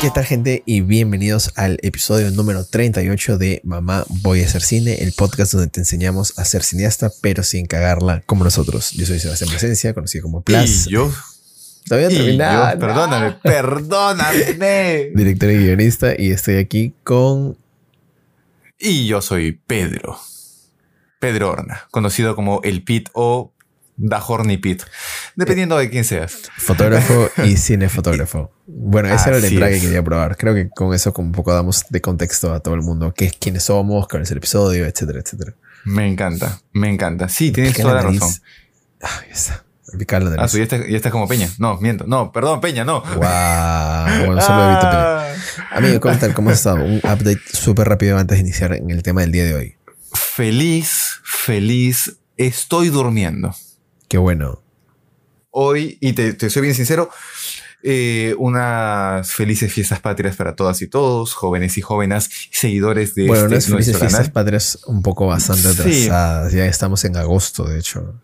¿Qué tal gente? Y bienvenidos al episodio número 38 de Mamá Voy a hacer cine, el podcast donde te enseñamos a ser cineasta, pero sin cagarla como nosotros. Yo soy Sebastián Presencia, conocido como Plus. Y yo. Todavía terminado. perdóname, perdóname. Director y guionista, y estoy aquí con. Y yo soy Pedro. Pedro Horna, conocido como el Pit o Dajorni Pit, dependiendo de quién seas. Fotógrafo y cinefotógrafo. Bueno, esa era la Así entrada que es. quería probar. Creo que con eso como un poco damos de contexto a todo el mundo. ¿Qué, quiénes somos? ¿Cuál es el episodio? Etcétera, etcétera. Me encanta, me encanta. Sí, tienes toda la razón. Ah, ya está. La Ah, nariz. tú ya estás como Peña. No, miento. No, perdón, Peña, no. Wow. Bueno, solo evito pelear. Ah. Amigo, ¿cómo tal? ¿Cómo has estado? Un update súper rápido antes de iniciar en el tema del día de hoy. Feliz, feliz. Estoy durmiendo. Qué bueno. hoy, y te, te soy bien sincero, eh, unas felices fiestas patrias para todas y todos, jóvenes y jóvenes, seguidores de bueno, este unas felices fiestas patrias un poco bastante Sí. atrasadas. Ya estamos en agosto, de hecho.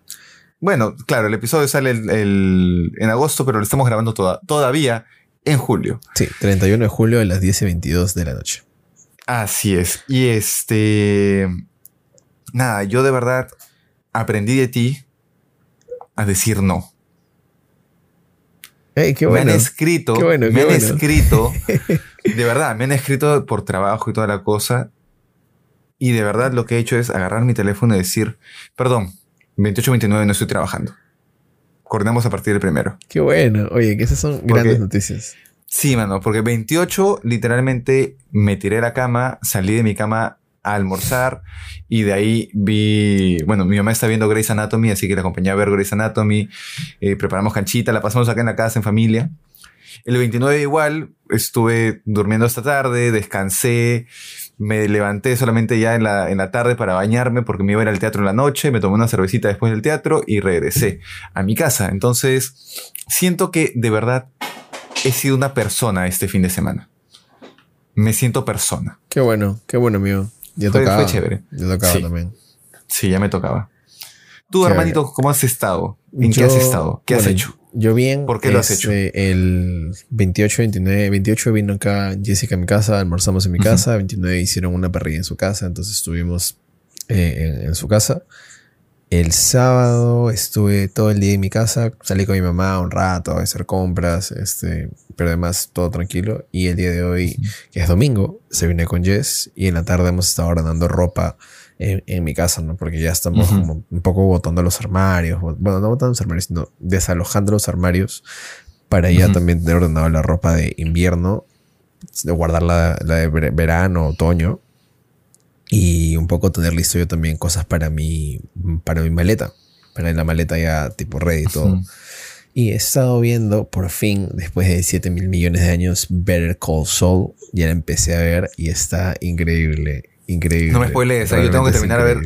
Bueno, claro, el episodio sale el- el- en agosto, pero lo estamos grabando toda- todavía en julio. Sí, 31 de julio a las 10 y 22 de la noche. Así es. Y este... Nada, yo de verdad aprendí de ti a decir no. ¡Ey, qué me bueno! han escrito, Qué bueno, me qué han bueno. escrito, de verdad, me han escrito por trabajo y toda la cosa. Y de verdad lo que he hecho es agarrar mi teléfono y decir, perdón, 2829 no estoy trabajando. Coordinamos a partir del primero. Qué bueno. Oye, que esas son Porque- grandes noticias. Sí, mano, porque 28 literalmente me tiré a la cama, salí de mi cama a almorzar y de ahí vi, bueno, mi mamá está viendo Grey's Anatomy, así que la acompañé a ver Grey's Anatomy, eh, preparamos canchita, la pasamos acá en la casa en familia. El 29 igual, estuve durmiendo esta tarde, descansé, me levanté solamente ya en la, en la tarde para bañarme porque me iba a ir al teatro en la noche, me tomé una cervecita después del teatro y regresé a mi casa. Entonces, siento que de verdad he sido una persona este fin de semana. Me siento persona. Qué bueno, qué bueno, amigo. Ya Fue- tocaba. fue chévere. Ya tocaba Sí. también. Sí, ya me tocaba. Tú, Chévere. hermanito, ¿cómo has estado? ¿En qué Yo- has estado? ¿Qué has bueno, hecho? Yo bien. ¿Por qué lo has este, El 28, 29, 28 vino acá Jessica a mi casa, almorzamos en mi Ujú. casa, 29 hicieron una parrilla en su casa, entonces estuvimos eh, en, en su casa. El sábado estuve todo el día en mi casa, salí con mi mamá un rato a hacer compras, este, pero además todo tranquilo. Y el día de hoy, que es domingo, se vine con Jess y en la tarde hemos estado ordenando ropa en, en mi casa, ¿no? Porque ya estamos como un poco botando los armarios, bueno, no botando los armarios, sino desalojando los armarios para ya también tener ordenado la ropa de invierno, de guardar la, de ver- verano, otoño y un poco tener listo yo también cosas para mi, para mi maleta, para la maleta ya tipo ready y todo. Ujú. Y he estado viendo por fin, después de 7 mil millones de años, Better Call Saul. Ya la empecé a ver y está increíble. Increíble. No me spoilees, yo tengo que terminar a ver.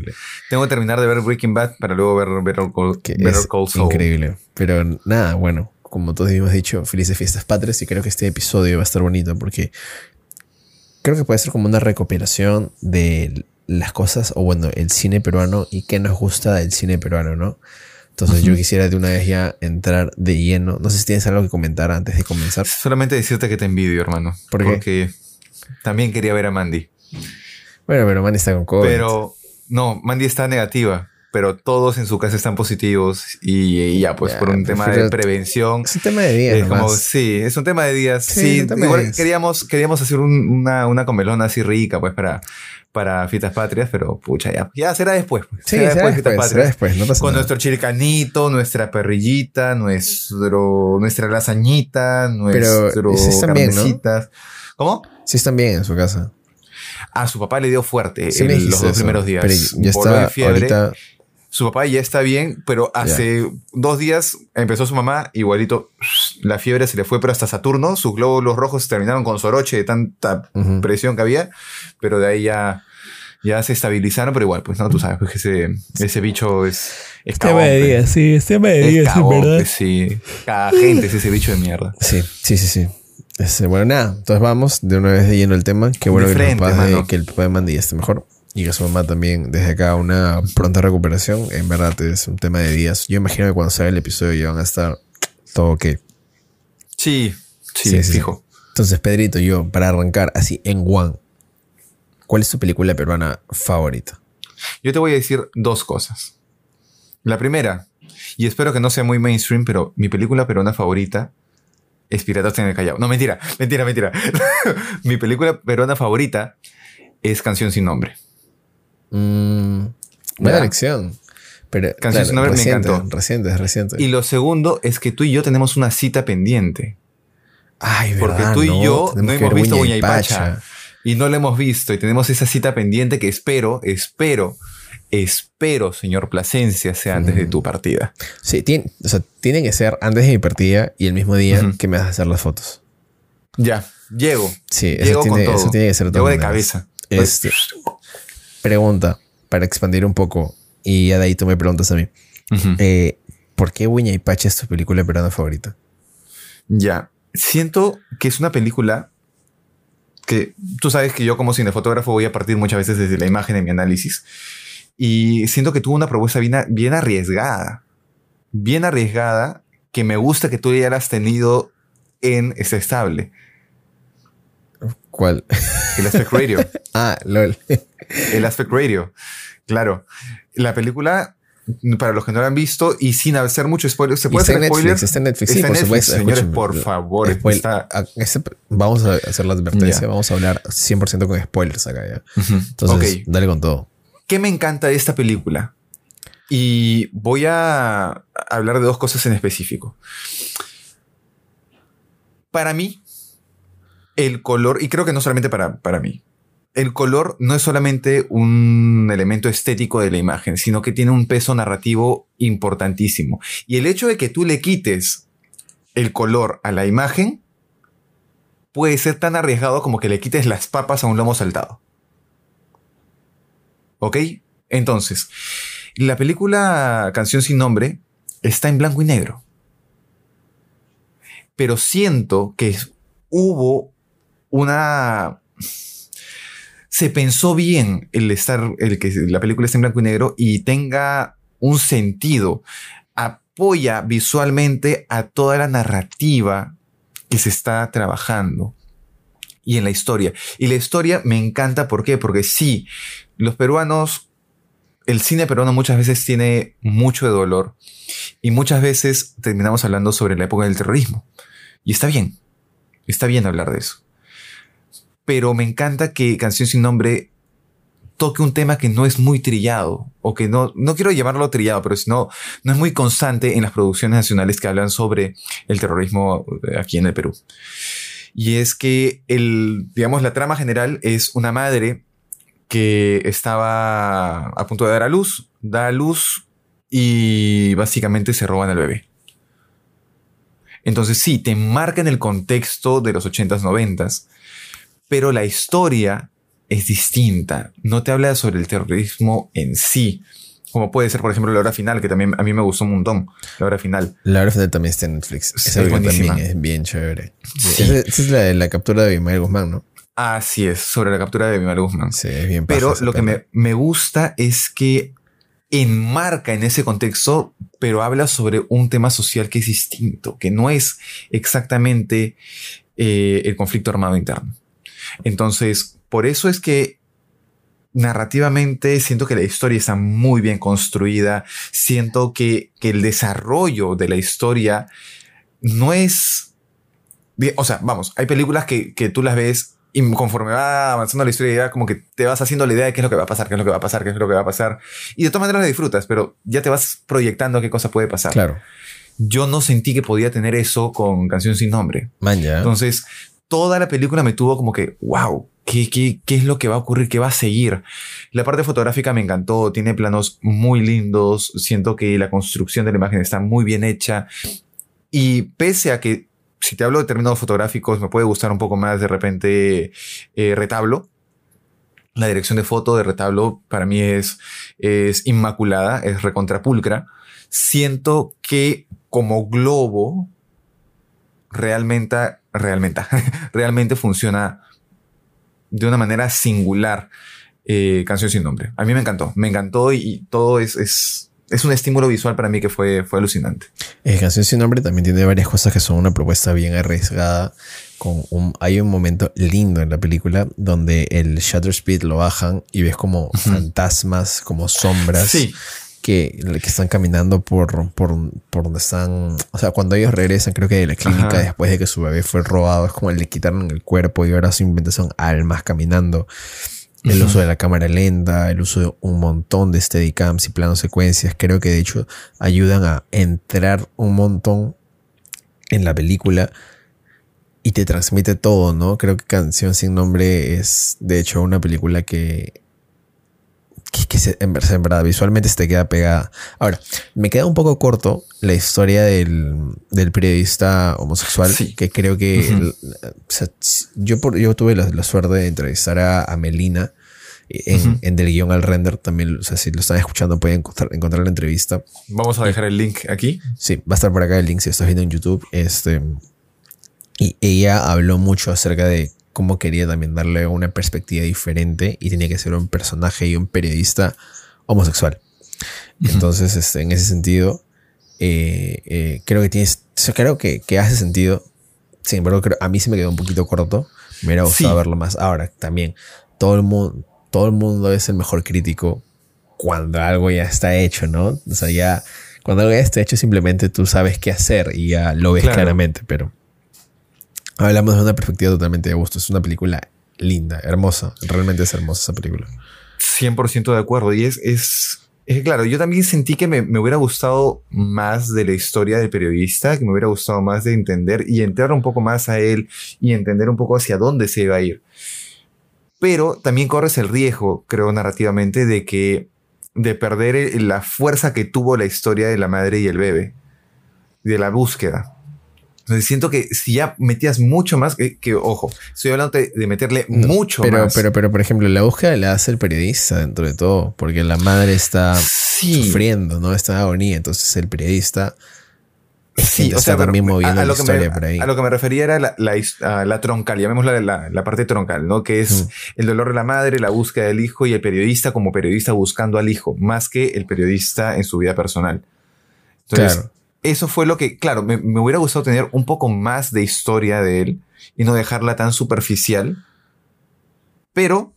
Tengo que terminar de ver Breaking Bad para luego ver Better Call, Que Better Call Saul. increíble. Pero nada, bueno, como todos hemos dicho, felices fiestas patrias y creo que este episodio va a estar bonito porque creo que puede ser como una recopilación de las cosas, o bueno, el cine peruano y qué nos gusta del cine peruano, ¿no? Entonces yo quisiera de una vez ya entrar de lleno. No sé si tienes algo que comentar antes de comenzar. Solamente decirte que te envidio, hermano. ¿Por qué? Porque también quería ver a Mandy. Bueno, pero man está con COVID. Pero no, Mandy está negativa. Pero todos en su casa están positivos. Y, y ya, pues Ya, por un tema de prevención. es un tema de días Es como, sí, es un tema de días. Sí, Sí, igual días. queríamos, queríamos hacer un- una, una comelona así rica, pues, para, para fiestas patrias, pero pucha, ya, ya será después. pues. Sí, será después, fiestas será patrias. después, no pasa Con nada. nuestro chilcanito, nuestra perrillita, nuestro, nuestra lasañita, nuestro sí están bien, ¿no? carnecitas. ¿Cómo? Sí están bien en su casa. A su papá le dio fuerte Sí dijiste los dos eso, primeros días. Pero ya está fiebre. ahorita... Su papá ya está bien, pero hace dos días empezó su mamá, igualito, la fiebre se le fue, pero hasta Saturno, sus glóbulos rojos terminaron con soroche de tanta presión que había, pero de ahí ya, ya se estabilizaron, pero igual, pues no, tú sabes, pues que ese, ese bicho es, es cagón, pues. sí, es tema Es cagón, pues, sí. Cada gente es ese bicho de mierda. Sí, sí, sí, sí. Este, bueno, nada, entonces vamos de una vez de lleno el tema. Qué bueno De que, frente, el papá de, que el papá de Mandy ya esté mejor. Y que su mamá también, desde acá, una pronta recuperación. En verdad es un tema de días. Yo imagino que cuando salga el episodio ya van a estar todo ok. Sí, sí, Sí, sí, fijo. Entonces, Pedrito, yo, para arrancar así en one, ¿cuál es tu película peruana favorita? Yo te voy a decir dos cosas. La primera, y espero que no sea muy mainstream, pero mi película peruana favorita es Piratas en el Callao. No, mentira, mentira, mentira. mi película peruana favorita es Canción sin nombre. Mm, buena elección. Pero, Canción sin nombre me reciente, encantó. Reciente, reciente. Y lo segundo es que tú y yo tenemos una cita pendiente. Ay, Porque verdad, tú y ¿no? yo no hemos visto Uña y Pacha. Y no la hemos visto. Y tenemos esa cita pendiente que espero, espero, espero, señor Plasencia, sea antes de tu partida. Sí, tiene, o sea, tiene que ser antes de mi partida y el mismo día que me vas a hacer las fotos. Ya, llego. Sí, eso Llego tiene, con todo. eso tiene que ser de Llego de cabeza. Este, pregunta, para expandir un poco, y ya de ahí tú me preguntas a mí. Eh, ¿Por qué Uña y Pacha es tu película peruana favorita? Ya. Siento que es una película que tú sabes que yo como cinefotógrafo voy a partir muchas veces desde la imagen en mi análisis. Y siento que tuvo una propuesta bien, bien arriesgada. Bien arriesgada que me gusta que tú ya la has tenido en este estable. ¿Cuál? El Aspect Radio. ah, LOL. El Aspect Radio. Claro. La película, para los que no la han visto y sin hacer mucho spoiler, ¿se puede hacer Netflix, spoiler? está en Netflix. Está sí, en por Netflix, supuesto. señores, por favor, Spoil- está- a- ese- vamos a hacer la advertencia, vamos a hablar 100% con spoilers acá ya. Entonces, dale con todo. ¿Qué me encanta de esta película? Y voy a hablar de dos cosas en específico. Para mí, el color, y creo que no solamente para, para mí, el color no es solamente un elemento estético de la imagen, sino que tiene un peso narrativo importantísimo. Y el hecho de que tú le quites el color a la imagen puede ser tan arriesgado como que le quites las papas a un lomo saltado. ¿Ok? Entonces, la película Canción sin nombre está en blanco y negro. Pero siento que hubo una... Se pensó bien el estar, el que la película esté en blanco y negro y tenga un sentido. Apoya visualmente a toda la narrativa que se está trabajando y en la historia. Y la historia me encanta, ¿por qué? Porque sí, los peruanos, el cine peruano muchas veces tiene mucho de dolor y muchas veces terminamos hablando sobre la época del terrorismo. Y está bien, está bien hablar de eso. Pero me encanta que Canción sin Nombre toque un tema que no es muy trillado, o que no, no quiero llamarlo trillado, pero sino, no es muy constante en las producciones nacionales que hablan sobre el terrorismo eh, aquí en el Perú. Y es que el, digamos, la trama general es una madre que estaba a punto de dar a luz, da a luz y básicamente se roban al bebé. Entonces sí, te marca en el contexto de los 80s, 90s, pero la historia es distinta. No te habla sobre el terrorismo en sí, como puede ser, por ejemplo, la hora final, que también a mí me gustó un montón, la hora final. La hora final también está en Netflix. Sí, Esa es también es bien chévere. Sí. Esa, esa es la de la captura de Abimael Guzmán, ¿no? Así es, sobre la captura de Bimal Guzmán. Sí, es bien Pero lo que me, me gusta es que enmarca en ese contexto, pero habla sobre un tema social que es distinto, que no es exactamente eh, el conflicto armado interno. Entonces, por eso es que narrativamente siento que la historia está muy bien construida, siento que, que el desarrollo de la historia no es... bien- O sea, vamos, hay películas que, que tú las ves y conforme va avanzando la historia, ya como que te vas haciendo la idea de qué es lo que va a pasar, qué es lo que va a pasar, qué es lo que va a pasar. Y de todas maneras la disfrutas, pero ya te vas proyectando qué cosa puede pasar. Claro. Yo no sentí que podía tener eso con Canción sin Nombre. Man, ya. Entonces, toda la película me tuvo como que, wow, ¿qué, qué, qué es lo que va a ocurrir? ¿Qué va a seguir? La parte fotográfica me encantó, tiene planos muy lindos, siento que la construcción de la imagen está muy bien hecha. Y pese a que, si te hablo de términos fotográficos, me puede gustar un poco más de repente eh, retablo. La dirección de foto de retablo para mí es, es inmaculada, es recontrapulcra. Siento que como globo realmente, realmente, realmente funciona de una manera singular eh, Canción sin nombre. A mí me encantó, me encantó y, y todo es, es, es un estímulo visual para mí que fue, fue alucinante. Eh, Canción sin nombre también tiene varias cosas que son una propuesta bien arriesgada. con un, hay un momento lindo en la película donde el shutter speed lo bajan y ves como fantasmas, como sombras. Sí. Que, que están caminando por, por, por donde están. O sea, cuando ellos regresan, creo que de la clínica, Ajá. después de que su bebé fue robado, es como le quitaron el cuerpo y ahora simplemente son almas caminando. El uso de la cámara lenta, el uso de un montón de steadicams y planos secuencias, creo que de hecho ayudan a entrar un montón en la película y te transmite todo, ¿no? Creo que Canción sin nombre es de hecho una película que, que, que se- en, verdad, en verdad visualmente se te queda pegada. Ahora, me queda un poco corto la historia del, del periodista homosexual, Sí. que creo que Ujú. el- o sea, yo, por, yo tuve la, la suerte de entrevistar a, a Melina. En, Ujú. en Del Guión al Render también, o sea, si lo están escuchando pueden encontrar, encontrar la entrevista. Vamos a dejar el link aquí. Sí, va a estar por acá el link si estás viendo en YouTube. Este, y ella habló mucho acerca de cómo quería también darle una perspectiva diferente y tenía que ser un personaje y un periodista homosexual. Entonces, este, en ese sentido, eh, eh, creo que tienes, creo que, que hace sentido. Sin embargo, creo- a mí se me quedó un poquito corto. Me hubiera gustado Sí. verlo más. Ahora, también, todo el mundo, todo el mundo es el mejor crítico cuando algo ya está hecho, ¿no? O sea, ya cuando algo ya está hecho, simplemente tú sabes qué hacer y ya lo ves Claro. claramente, pero hablamos de una perspectiva totalmente de gusto. Es una película linda, hermosa. Realmente es hermosa esa película. 100% de acuerdo. Y es, es, claro, yo también sentí que me, me hubiera gustado más de la historia del periodista, que me hubiera gustado más de entender y entrar un poco más a él y entender un poco hacia dónde se iba a ir. Pero también corres el riesgo, creo, narrativamente, de que de perder el- la fuerza que tuvo la historia de la madre y el bebé, de la búsqueda. Entonces siento que si ya metías mucho más, que, que, ojo, estoy hablando de, de meterle No, mucho pero, más. Pero, pero, por ejemplo, la búsqueda la hace el periodista dentro de todo, porque la madre está sí. sufriendo, ¿no? Está en agonía. Entonces el periodista Sí, o pero también moviendo a, a la lo historia me, por ahí. a lo que me refería era la, la, troncal, llamémosla la, la parte troncal, ¿no? Que es Mm. el dolor de la madre, la búsqueda del hijo y el periodista como periodista buscando al hijo, más que el periodista en su vida personal. Entonces, Claro. Eso fue lo que, claro, me, me hubiera gustado tener un poco más de historia de él y no dejarla tan superficial, pero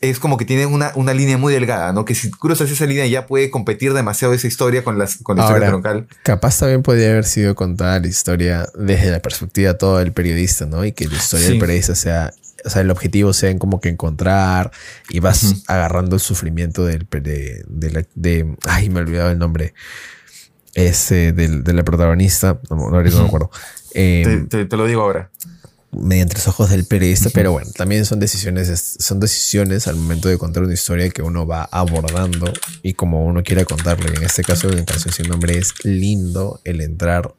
es como que tiene una, una línea muy delgada, ¿no? Que si cruzas esa línea ya puede competir demasiado esa historia con, las, con la historia troncal. Capaz también podría haber sido contada la historia desde la perspectiva todo del periodista, ¿no? Y que la historia Sí. del periodista sea, o sea, el objetivo sea en como que encontrar y vas agarrando el sufrimiento del, de, de, la- de- ay, me he olvidado el nombre, ese, del, de la protagonista, no, no, ahorita no me acuerdo. Eh, Te, te- te lo digo ahora. mediante los ojos del periodista, pero bueno, también son decisiones, son decisiones al momento de contar una historia que uno va abordando y como uno quiera contarlo. Y en este caso, en Canción sin nombre es lindo el entrar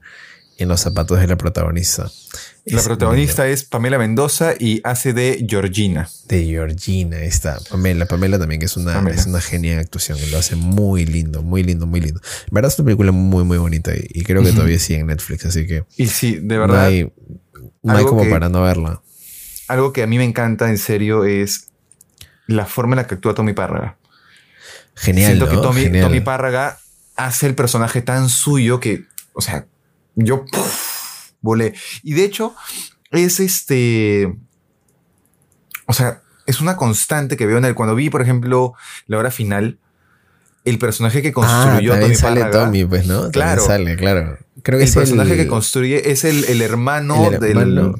en los zapatos de la protagonista. La Es protagonista es Pamela Mendoza y hace de Georgina. de Georgina, está. Pamela, Pamela también que es una, Pamela. es una genia en actuación lo hace muy lindo, muy lindo, muy lindo. En verdad es una película muy, muy bonita y, y creo que todavía sigue en Netflix, así que Y sí, de no verdad, hay, no hay como que- para no verla. algo que a mí me encanta en serio es la forma en la que actúa Tommy Párraga. Genial, Siento que. Tommy, Genial. Tommy Párraga hace el personaje tan suyo que, o sea, yo ¡puf! Volé. Y de hecho, es este. O sea, es una constante que veo en él. Cuando vi, por ejemplo, la hora final, el personaje que Ah, construyó también Tommy sale. Tommy, pues, ¿no? Claro. sale, claro. Creo que El es personaje el, que construye es el, el hermano el del.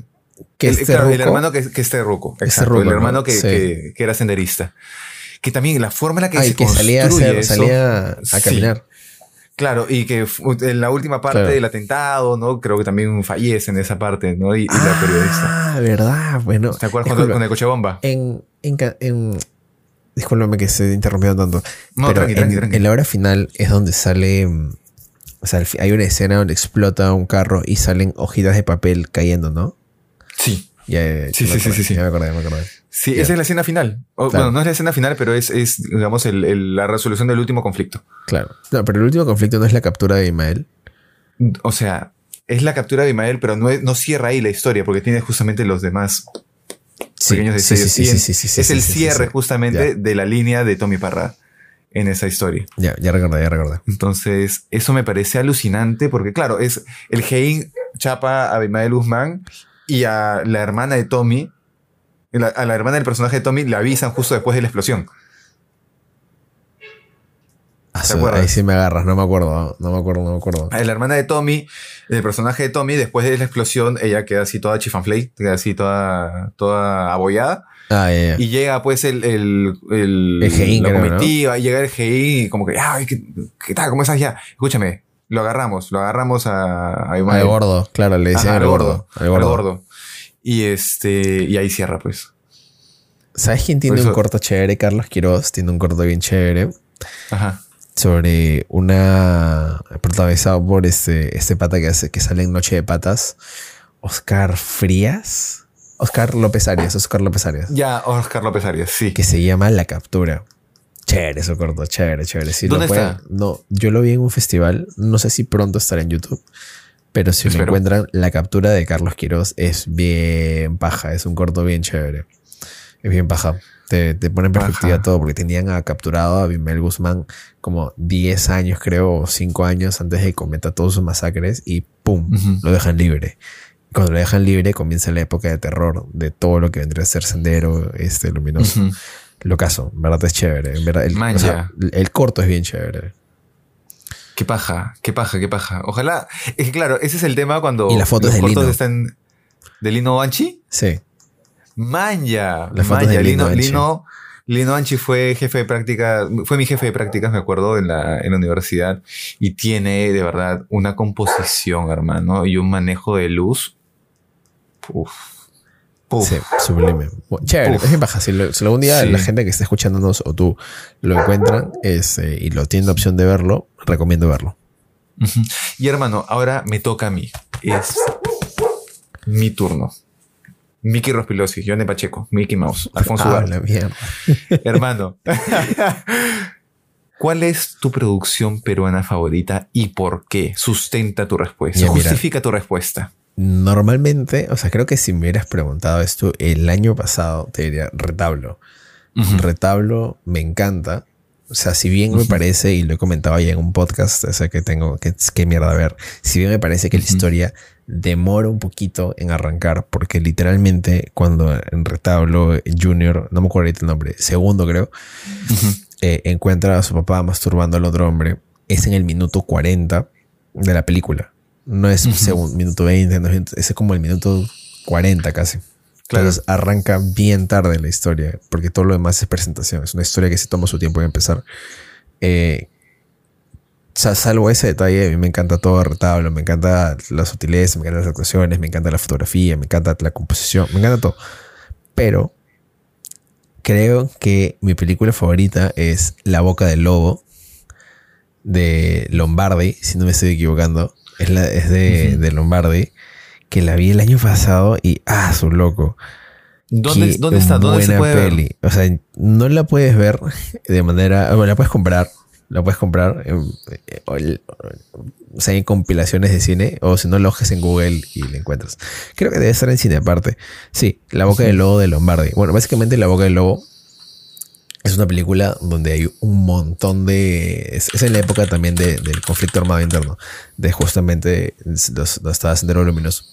que el, es claro, el hermano que, que es terruco. Es Exacto. el ¿no? hermano que, Sí. que- que era senderista. Que también la forma en la que Ay, se que salía a, construye hacer, eso- salía a Sí. Claro, y que en la última parte Claro. del atentado, ¿no? Creo que también fallece en esa parte, ¿no? Y, y la periodista. Ah, verdad. Bueno. ¿Te acuerdas disculpa, con el coche bomba? en, en, en- Discúlpame que se interrumpió tanto. No, pero tranqui, en, tranqui, tranqui. en la hora final es donde sale. mm, O sea, hay una escena donde explota un carro y salen hojitas de papel cayendo, ¿no? Sí. Ya, Sí, sí, sí, sí. Ya me acordé, ya me acordé. Sí, esa es la escena final. Bueno, no es la escena final, pero es, es digamos, la resolución del último conflicto. Claro. No, pero el último conflicto no es la captura de Imael. O sea, es la captura de Imael, pero no, no cierra ahí la historia, porque tiene justamente los demás pequeños sí, detalles. sí, sí, sí, sí, sí, es el cierre justamente de la línea de Tommy Parra en esa historia. Ya, ya recordé, ya recordé. Entonces, eso me parece alucinante porque, claro, es el Hein chapa a Abimael Guzmán y a la hermana de Tommy, la- a la hermana del personaje de Tommy, le avisan justo después de la explosión. Ah, ¿Te acuerdas? ahí sí me agarras, no me acuerdo, no me acuerdo, no me acuerdo. La hermana de Tommy, el personaje de Tommy, después de la explosión, ella queda así toda chifamflay, queda así toda, toda abollada. Ah, ya, ya. Y llega pues el, el, el, El la creo, ¿no? comitiva, y llega el GI y como que, ay, ¿qué, qué tal? ¿Cómo estás ya? Escúchame, lo agarramos, lo agarramos a, a Al gordo, claro, le decían al gordo. Gordo. gordo. Y este, y ahí cierra pues. ¿Sabes quién tiene un corto chévere? Carlos Quiroz tiene un corto bien chévere Ajá. sobre una protagonizado por este, este pata que hace que sale en Noche de Patas, Oscar Frías, Oscar López Arias, Oscar López Arias, Ya, Oscar López Arias, sí. que se llama La Captura. Chévere eso corto, chévere, chévere. Si lo ¿Dónde pueden- está? No, yo lo vi en un festival, no sé si pronto estará en YouTube, pero si lo encuentran, La Captura de Carlos Quiroz es bien paja, es un corto bien chévere. Es bien paja. Te, te pone en perspectiva Paja. todo, porque tenían a capturado a Bimel Guzmán como 10 años, creo, o 5 años antes de que cometa todos sus masacres y ¡pum! Ujú. Lo dejan libre. Cuando lo dejan libre comienza la época de terror de todo lo que vendría a ser Sendero, este luminoso. Lo caso, en verdad es chévere. En verdad, el, o sea, el corto es bien chévere. Qué paja, qué paja, qué paja. Ojalá. Es que claro, ese es el tema cuando Y la foto los es de cortos Lino. están de Lino Banchi. Sí. Manja. La foto es manja. de Lino Lino, Banchi. Lino, Lino Banchi fue jefe de prácticas, fue mi jefe de prácticas, me acuerdo, en la, en la universidad. Y tiene de verdad una composición, hermano, y un manejo de luz. Uf. Sí, sublime. Bu- Chévere, Uf. es baja. Si, lo- si algún día Sí. la gente que está escuchándonos o tú lo encuentran este, y lo tienen la opción de verlo, recomiendo verlo. Y hermano, ahora me toca a mí. Es mi turno. Mickey Rospilosi, Johnny Pacheco, Mickey Mouse, Alfonso Ah, la mierda. Hermano, ¿cuál es tu producción peruana favorita y por qué? Sustenta tu respuesta. Ya, mira. Justifica tu respuesta. Normalmente, o sea, creo que si me hubieras preguntado esto el año pasado, te diría retablo. Retablo me encanta. O sea, si bien me parece, y lo he comentado ya en un podcast, o sea, que tengo, que, que mierda a ver, si bien me parece que la historia demora un poquito en arrancar, porque literalmente cuando en Retablo Junior, no me acuerdo ahorita el nombre, segundo creo, eh, encuentra a su papá masturbando al otro hombre, es en el minuto 40 de la película. No es segundo, minuto 20, no es, como el minuto 40 casi. Claro. Entonces arranca bien tarde la historia, porque todo lo demás es presentación. Es una historia que se toma su tiempo en empezar. Eh, salvo ese detalle, a mí me encanta todo el retablo, me encanta la sutileza, me encantan las actuaciones, me encanta la fotografía, me encanta la composición, me encanta todo. Pero creo que mi película favorita es La Boca del Lobo de Lombardi, si no me estoy equivocando. Es, la, es de, de Lombardi, que la vi el año pasado y ¡ah, su loco! ¿Dónde, dónde está? ¿Dónde se puede ver? O sea, no la puedes ver de manera. Bueno, la puedes comprar. La puedes comprar. eh, o sea, hay compilaciones de cine. O si no, lo ojes en Google y la encuentras. Creo que debe estar en cine aparte. Sí, La Boca del Lobo de Lombardi. Bueno, básicamente La Boca del Lobo es una película donde hay un montón de. Es, en la época también de- del conflicto armado interno. De justamente los, estaba Sendero Luminoso.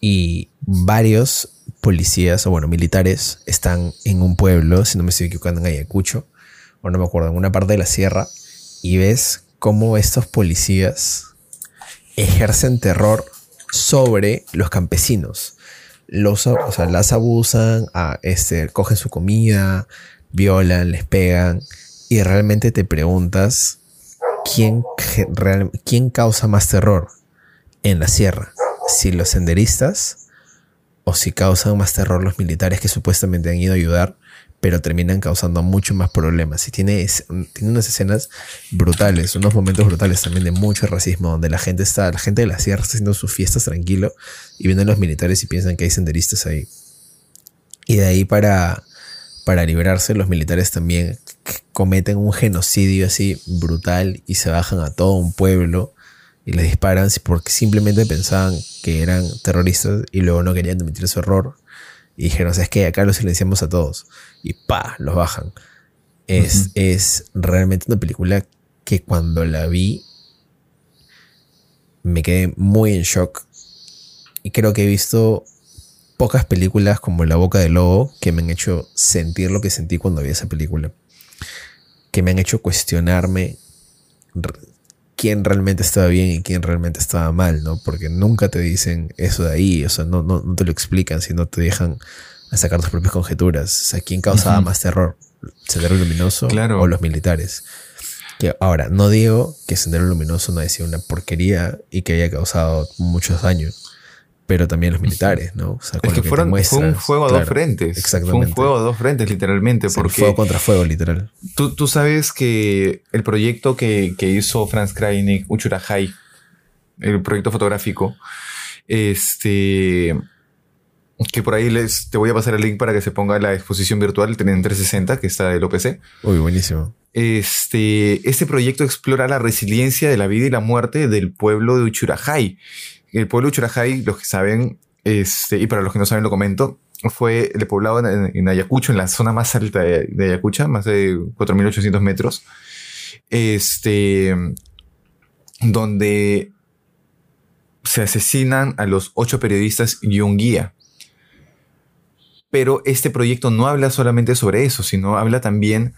Y varios policías, o bueno, militares, están en un pueblo, si no me estoy equivocando, en Ayacucho, o no me acuerdo, en una parte de la sierra, y ves cómo estos policías ejercen terror sobre los campesinos. Los, o sea, las abusan, a, este, cogen su comida, violan, les pegan, y realmente te preguntas quién, quién causa más terror en la sierra, si los senderistas o si causan más terror los militares que supuestamente han ido a ayudar, pero terminan causando mucho más problemas. Y tiene, tiene unas escenas brutales, unos momentos brutales también de mucho racismo, donde la gente está, la gente de la sierra está haciendo sus fiestas tranquilo y vienen los militares y piensan que hay senderistas ahí. Y de ahí para, para librarse, los militares también cometen un genocidio así brutal y se bajan a todo un pueblo y les disparan porque simplemente pensaban que eran terroristas y luego no querían admitir su error. Y dijeron, ¿sabes qué? Acá los silenciamos a todos. Y pa, los bajan. Es, es realmente una película que cuando la vi me quedé muy en shock. Y creo que he visto pocas películas como La Boca del Lobo que me han hecho sentir lo que sentí cuando vi esa película. Que me han hecho cuestionarme quién realmente estaba bien y quién realmente estaba mal, ¿no? Porque nunca te dicen eso de ahí, o sea, no, no, no te lo explican, sino te dejan a sacar tus propias conjeturas. O sea, ¿quién causaba Ujú. más terror? ¿Sendero Luminoso Claro. o los militares? Que ahora, no digo que Sendero Luminoso no haya sido una porquería y que haya causado muchos daños, pero también los militares, ¿no? O sea, Es que fueron, fue un fuego a dos frentes. Fue exactamente. un fuego a dos frentes, literalmente. Sí, porque fuego contra fuego, literal. tú, tú sabes que el proyecto que, que hizo Franz Kreinig, Uchurahai, el proyecto fotográfico, este. Que por ahí les, te voy a pasar el link para que se ponga la exposición virtual en 360, que está del OPC. Uy, buenísimo. Este, este proyecto explora la resiliencia de la vida y la muerte del pueblo de Uchurajay. El pueblo de Uchurajay, los que saben, este, y para los que no saben lo comento, fue el poblado en, en Ayacucho, en la zona más alta de, de Ayacucho, más de 4.800 metros, este, donde se asesinan a los ocho periodistas y un guía. Pero este proyecto no habla solamente sobre eso, sino habla también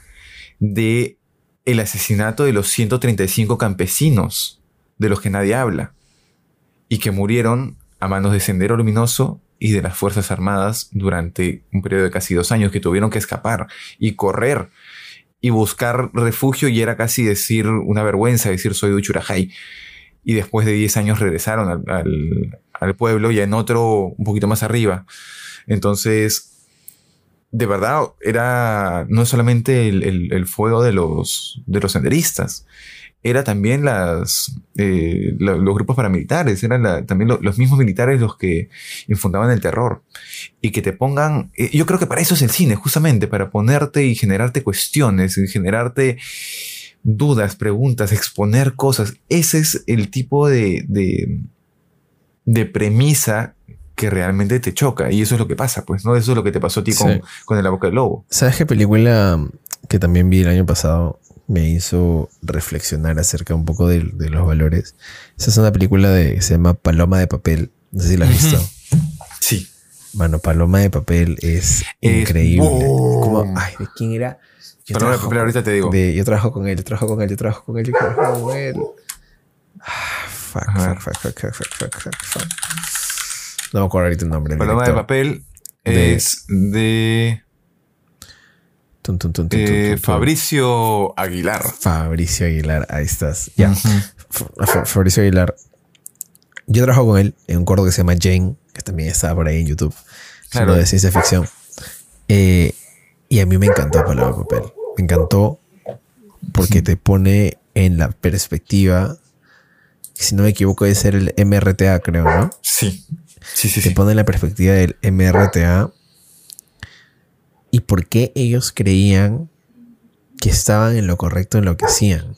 de el asesinato de los 135 campesinos de los que nadie habla y que murieron a manos de Sendero Luminoso y de las Fuerzas Armadas durante un periodo de casi dos años que tuvieron que escapar y correr y buscar refugio y era casi decir una vergüenza decir soy de Uchurajay y después de 10 años regresaron al, pueblo y en otro un poquito más arriba. Entonces de verdad era no solamente el, el, el, fuego de los, de los senderistas, era también las, eh, lo, los grupos paramilitares, eran la, también lo, los mismos militares los que infundaban el terror. Y que te pongan, eh, yo creo que para eso es el cine, justamente, para ponerte y generarte cuestiones, y generarte dudas, preguntas, exponer cosas. Ese es el tipo de, de, de premisa que realmente te choca. Y eso es lo que pasa, pues, ¿no? Eso es lo que te pasó a ti con, sí. con El La Boca del Lobo. ¿Sabes qué película que también vi el año pasado me hizo reflexionar acerca un poco de, de los valores? Esa es una película de, se llama Paloma de Papel. No sé si la has visto. Sí. Bueno, Paloma de Papel es, es increíble. Como, ay, ¿de quién era? Yo Paloma de Papel, ahorita te digo. De, yo trabajo con él, yo trabajo con él, yo trabajo con él, yo trabajo con él. Ah, fuck, fuck, fuck, fuck, fuck, fuck, fuck, fuck. No me acuerdo ahorita el nombre. Paloma de papel es de. Tun, tun, tun, eh, Fabricio Aguilar. Fabricio Aguilar, ahí estás. Ya. Uh -huh. Fabricio Aguilar. Yo trabajo con él en un corto que se llama Jane, que también está por ahí en YouTube. Claro. de ciencia ficción. Eh, y a mí me encantó Paloma de papel. Me encantó porque te pone en la perspectiva. Si no me equivoco, de ser el MRTA, creo, ¿no? Sí. Sí, sí, te sí. pone en la perspectiva del MRTA y por qué ellos creían que estaban en lo correcto en lo que hacían.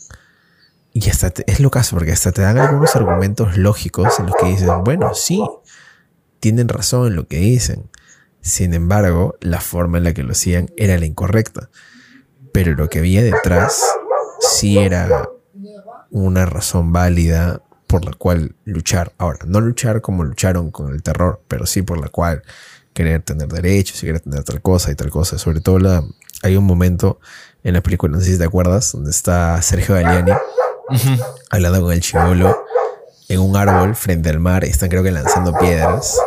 Y hasta te, es lo caso, porque hasta te dan algunos argumentos lógicos en los que dicen, bueno, sí, tienen razón en lo que dicen. Sin embargo, la forma en la que lo hacían era la incorrecta. Pero lo que había detrás sí era una razón válida por la cual luchar. Ahora, no luchar como lucharon con el terror, pero sí por la cual querer tener derechos y querer tener tal cosa y tal cosa. Sobre todo la, hay un momento en la película, no sé si te acuerdas, donde está Sergio Galiani uh -huh. hablando con el chivolo en un árbol frente al mar. Están creo que lanzando piedras.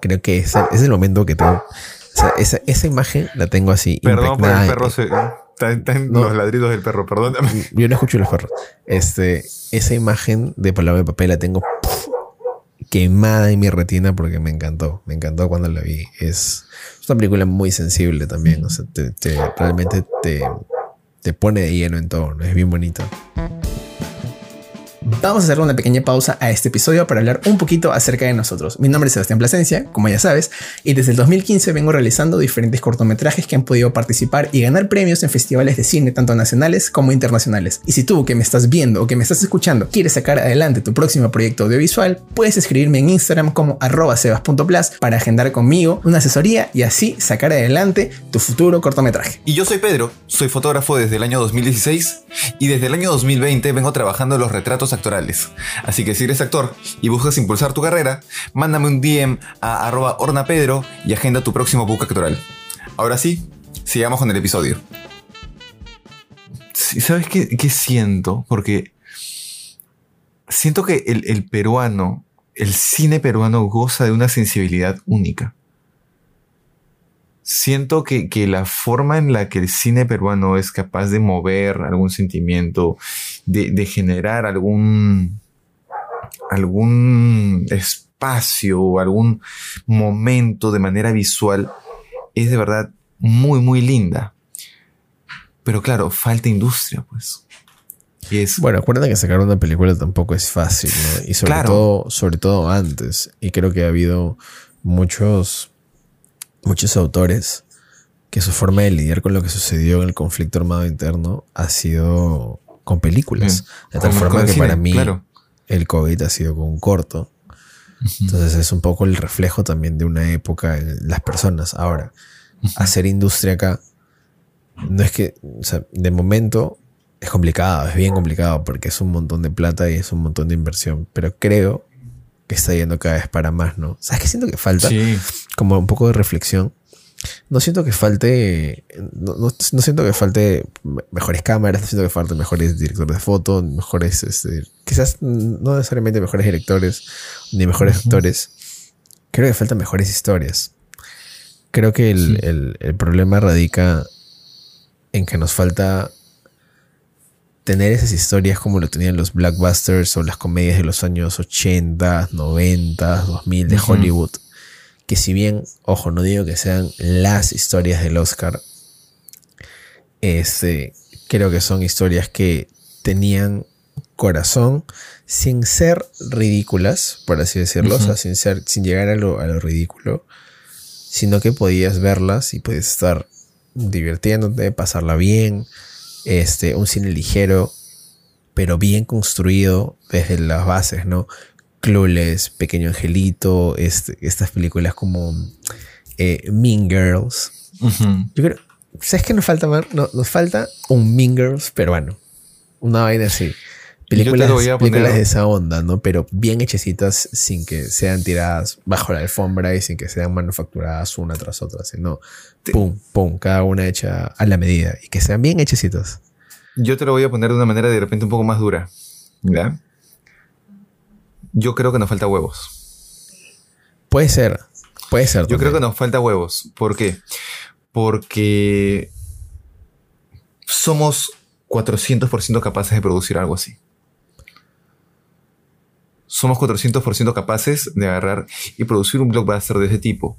Creo que es el, es el momento que tengo... O sea, esa, esa imagen la tengo así. Perdón por el perro. Se, está, está en no, los ladridos del perro, perdóname. Yo no escucho los perros. Este, esa imagen de Paloma de Papel la tengo quemada en mi retina porque me encantó. Me encantó cuando la vi. Es, una película muy sensible también. O sea, te, te, realmente te, te pone de lleno en todo. Es bien bonito. Vamos a hacer una pequeña pausa a este episodio para hablar un poquito acerca de nosotros. Mi nombre es Sebastián Plasencia, como ya sabes, y desde el 2015 vengo realizando diferentes cortometrajes que han podido participar y ganar premios en festivales de cine tanto nacionales como internacionales. Y si tú que me estás viendo o que me estás escuchando quieres sacar adelante tu próximo proyecto audiovisual, puedes escribirme en Instagram como arroba sebas.plas para agendar conmigo una asesoría y así sacar adelante tu futuro cortometraje. Y yo soy Pedro, soy fotógrafo desde el año 2016 y desde el año 2020 vengo trabajando los retratos actorales. Así que si eres actor y buscas impulsar tu carrera, mándame un DM a arroba ornapedro y agenda tu próximo book actoral. Ahora sí, sigamos con el episodio. ¿Sabes qué, siento? Porque siento que el, peruano, el cine peruano goza de una sensibilidad única. Siento que la forma en la que el cine peruano es capaz de mover algún sentimiento, de, de generar algún, algún espacio o algún momento de manera visual, es de verdad muy, muy linda. Pero claro, falta industria, pues. Y es, Bueno, acuérdate que sacar una película tampoco es fácil, ¿no? Y sobre Claro. todo, sobre todo antes. Y creo que ha habido muchos, muchos autores que su forma de lidiar con lo que sucedió en el conflicto armado interno ha sido con películas. De tal como forma que cine, para mí claro. el COVID ha sido con un corto. Entonces es un poco el reflejo también de una época en las personas. Ahora, hacer industria acá, no es que, o sea, de momento es complicado, es bien complicado porque es un montón de plata y es un montón de inversión, pero creo que está yendo cada vez para más, ¿no? ¿Sabes qué siento que falta? Sí, Como un poco de reflexión. No siento que falte, no, no- no siento que falte me- mejores cámaras, no siento que falte mejores directores de foto, mejores, este, quizás no necesariamente mejores directores ni mejores actores. Creo que faltan mejores historias. Creo que el, Sí. el- el problema radica en que nos falta tener esas historias como lo tenían los blockbusters o las comedias de los años 80, 90, 2000 de. Hollywood. Que si bien, ojo, no digo que sean las historias del Oscar, este, creo que son historias que tenían corazón sin ser ridículas, por así decirlo, o sea, Ujú. sin, ser, sin llegar a lo, a lo ridículo, sino que podías verlas y podías estar divirtiéndote, pasarla bien, este, un cine ligero, pero bien construido desde las bases, ¿no? Clueless, Pequeño Angelito, este, estas películas como eh, Mean Girls. Yo creo, ¿sabes qué nos falta, Mar? No, nos falta un Mean Girls peruano. Una vaina así. Películas, poner- películas de esa onda, ¿no? Pero bien hechecitas sin que sean tiradas bajo la alfombra y sin que sean manufacturadas una tras otra, sino pum, pum, cada una hecha a la medida y que sean bien hechecitas. Yo te lo voy a poner de una manera de repente un poco más dura. ¿Ya? Yo creo que nos falta huevos. Puede ser, puede ser. Yo creo que nos falta huevos. ¿Por qué? Porque somos 400% capaces de producir algo así. Somos 400% capaces de agarrar y producir un blockbuster de ese tipo.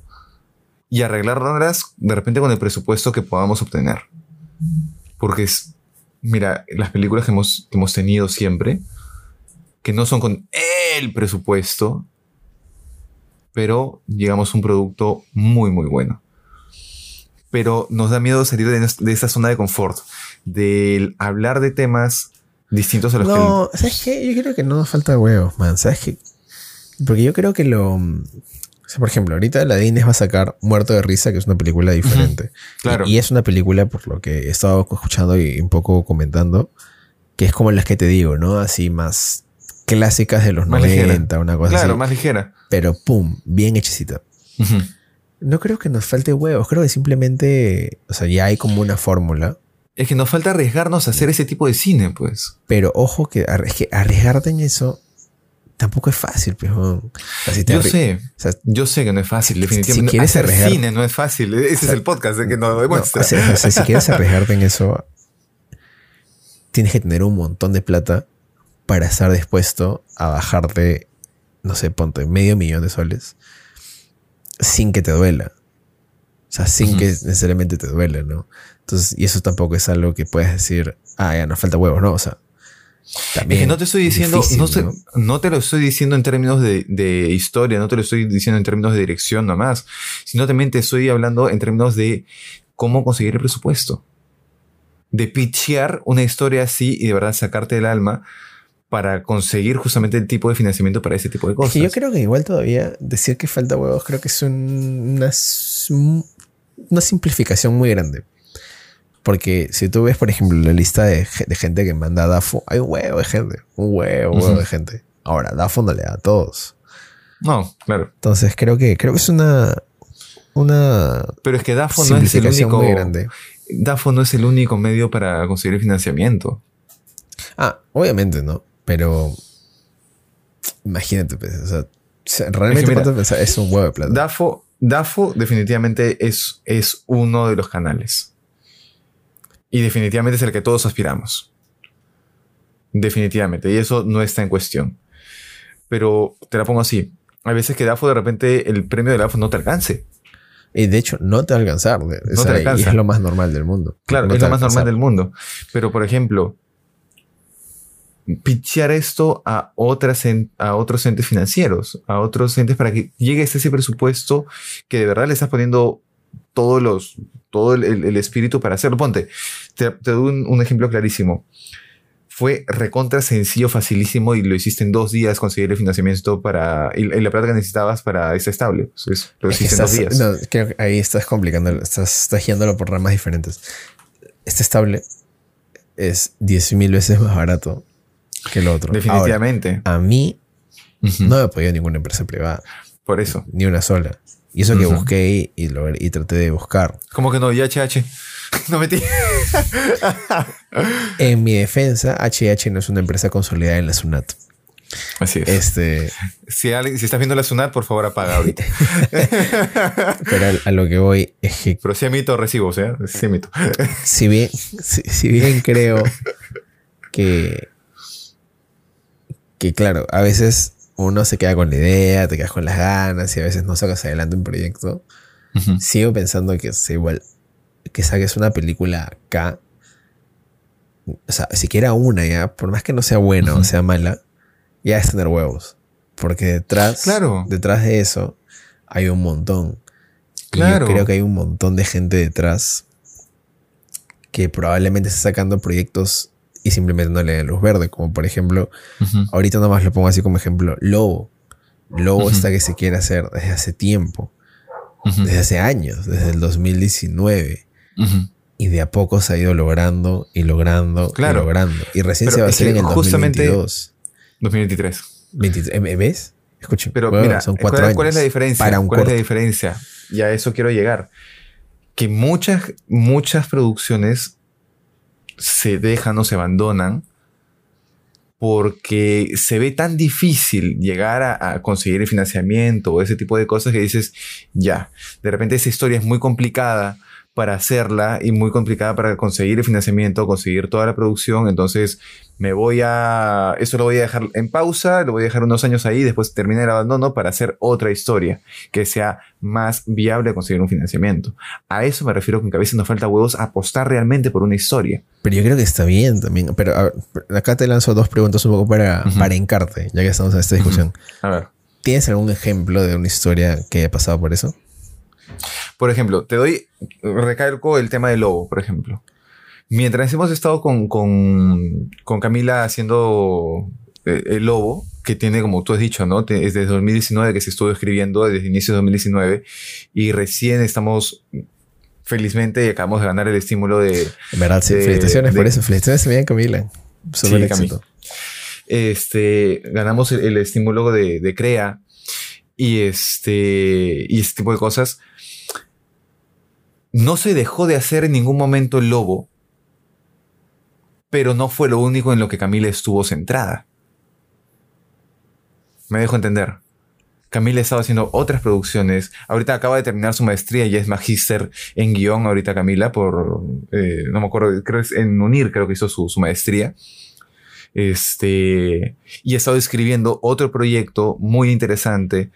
Y arreglarlas de repente con el presupuesto que podamos obtener. Porque es, mira, las películas que hemos, que hemos tenido siempre, que no son con el presupuesto, pero llegamos a un producto muy, muy bueno. Pero nos da miedo salir de, de esa zona de confort, del hablar de temas distintos a los No, ¿sabes qué? Yo creo que no nos falta huevos, man. ¿Sabes qué? Porque yo creo que lo. O sea, por ejemplo, ahorita la Disney va a sacar Muerto de Risa, que es una película diferente. Claro. Y, y es una película, por lo que he estado escuchando y un poco comentando, que es como las que te digo, ¿no? Así más clásicas de los Más ligera. 90, una que... cosa Claro, así. más ligera. Pero pum, bien hechecita. No creo que nos falte huevos, creo que simplemente, o sea, ya hay como una fórmula. Es que nos falta arriesgarnos a hacer ese tipo de cine, pues. Pero ojo que, es que arriesgarte en eso tampoco es fácil, pues. weón. O sea, si te Yo sé, o sea, yo sé que no es fácil, definitivamente. quieres hacer arriesgar- cine no es fácil. Ese sea, es el podcast que nos no, demuestra. o sea, si quieres arriesgarte en eso, tienes que tener un montón de plata para estar dispuesto a bajarte, no sé, ponte medio millón de soles sin que te duela. O sea, sin que necesariamente te duele, ¿no? Entonces, y eso tampoco es algo que puedes decir, ah, ya nos falta huevos, ¿no? O sea, Es también. que no te estoy diciendo, difícil, no, te, ¿no? no te lo estoy diciendo en términos de, de historia, no te lo estoy diciendo en términos de dirección nomás, sino también te estoy hablando en términos de cómo conseguir el presupuesto. De pitchear una historia así y de verdad sacarte del alma para conseguir justamente el tipo de financiamiento para ese tipo de Es cosas. que yo creo que igual todavía decir que falta huevos, creo que es un- una, una simplificación muy grande. Porque si tú ves, por ejemplo, la lista de, de gente que manda a DAFO, hay un huevo de gente. Un huevo, huevo de gente. Ahora, DAFO no le da a todos. No, claro. Entonces creo que, creo que es una, una Pero es que DAFO no es el único. muy grande. DAFO no es el único medio para conseguir financiamiento. Ah, obviamente, ¿no? Pero imagínate, pues, o sea, realmente mira, a pensar, es un huevo de plata. DAFO, DAFO definitivamente es, es uno de los canales. Y definitivamente es el que todos aspiramos. Definitivamente. Y eso no está en cuestión. Pero te la pongo así. Hay veces que DAFO de repente el premio de DAFO no te alcance. Y de hecho, no te va a alcanzar. o No te alcanza. Y es lo más normal del mundo. Claro, No es lo más normal del mundo. Pero, por ejemplo, pitchear esto a, otras en- a otros entes financieros, a otros entes para que llegue ese presupuesto que de verdad le estás poniendo todos los, todo el, el- espíritu para hacerlo. Ponte, te, te doy un, un ejemplo clarísimo. Fue recontra sencillo, facilísimo y lo hiciste en dos días conseguir el financiamiento para y, y la plata que necesitabas para ese estable. Pues, lo Es que hiciste en dos estás- días. no, creo que ahí estás complicando, estás, estás guiándolo por ramas diferentes. Este estable es 10 mil veces más barato que el otro. Definitivamente. Ahora, a mí no me apoyó ninguna empresa privada, Por eso. ni una sola. Y eso que busqué y, y, lo- y traté de buscar. ¿Cómo que no? ¿Y HH? No metí. En mi defensa, HH no es una empresa consolidada en la SUNAT. Así es. Este, Si, alguien- si estás viendo la SUNAT, por favor apaga ahorita. pero a, a lo que voy es que Pero sí emito recibos, ¿eh? Sí emito. si bien, si, si bien creo que, que, claro, a veces uno se queda con la idea, te quedas con las ganas y a veces no sacas adelante un proyecto, sigo pensando que es igual que saques una película acá. O sea, siquiera una ya, por más que no sea buena o sea mala, ya es tener huevos. Porque detrás, Claro. detrás de eso hay un montón. Y Claro. yo creo que hay un montón de gente detrás que probablemente está sacando proyectos y simplemente no le dan luz verde. Como por ejemplo, Ujú. ahorita nomás lo pongo así como ejemplo, Lobo. Lobo está que se quiere hacer desde hace tiempo, desde hace años, desde el 2019. Ujú. Y de a poco se ha ido logrando y logrando Claro. y logrando. Y recién Pero se va a hacer en el justamente- 2022. 2023. 23, ¿eh, ¿Ves? Escuchen, Pero mira, son cuatro ¿cuál, años. cuál es la diferencia? Para un ¿Cuál es la corto. diferencia? Y a eso quiero llegar. Que muchas, muchas producciones se dejan o se abandonan porque se ve tan difícil llegar a, a conseguir el financiamiento o ese tipo de cosas que dices, ya, de repente esa historia es muy complicada para hacerla y muy complicada para conseguir el financiamiento, conseguir toda la producción, entonces me voy a, eso lo voy a dejar en pausa, lo voy a dejar unos años ahí, después termina el abandono para hacer otra historia que sea más viable conseguir un financiamiento. A eso me refiero con que a veces nos falta huevos apostar realmente por una historia. Pero yo creo que está bien también. Pero a ver, acá te lanzo dos preguntas un poco para, Ujú. para encarte, ya que estamos en esta discusión. A ver. ¿Tienes algún ejemplo de una historia que haya pasado por eso? Por ejemplo, te doy, recalco el tema del lobo, por ejemplo. Mientras hemos estado con, con, con Camila haciendo eh, el lobo, que tiene, como tú has dicho, ¿no? Es desde 2019 que se estuvo escribiendo, desde inicio de 2019, y recién estamos, felizmente, acabamos de ganar el estímulo de, En verdad, sí. De- felicitaciones por de- eso. Felicitaciones también, Camila. Súper Sí, Cami. éxito. este, ganamos el, el estímulo de, de CREA y este, y este tipo de cosas. No se dejó de hacer en ningún momento el lobo, pero no fue lo único en lo que Camila estuvo centrada. Me dejo entender. Camila estaba haciendo otras producciones. Ahorita acaba de terminar su maestría y es magíster en guion. Ahorita Camila por, eh, no me acuerdo, creo es en UNIR, creo que hizo su, su maestría. Este, y he estado escribiendo otro proyecto muy interesante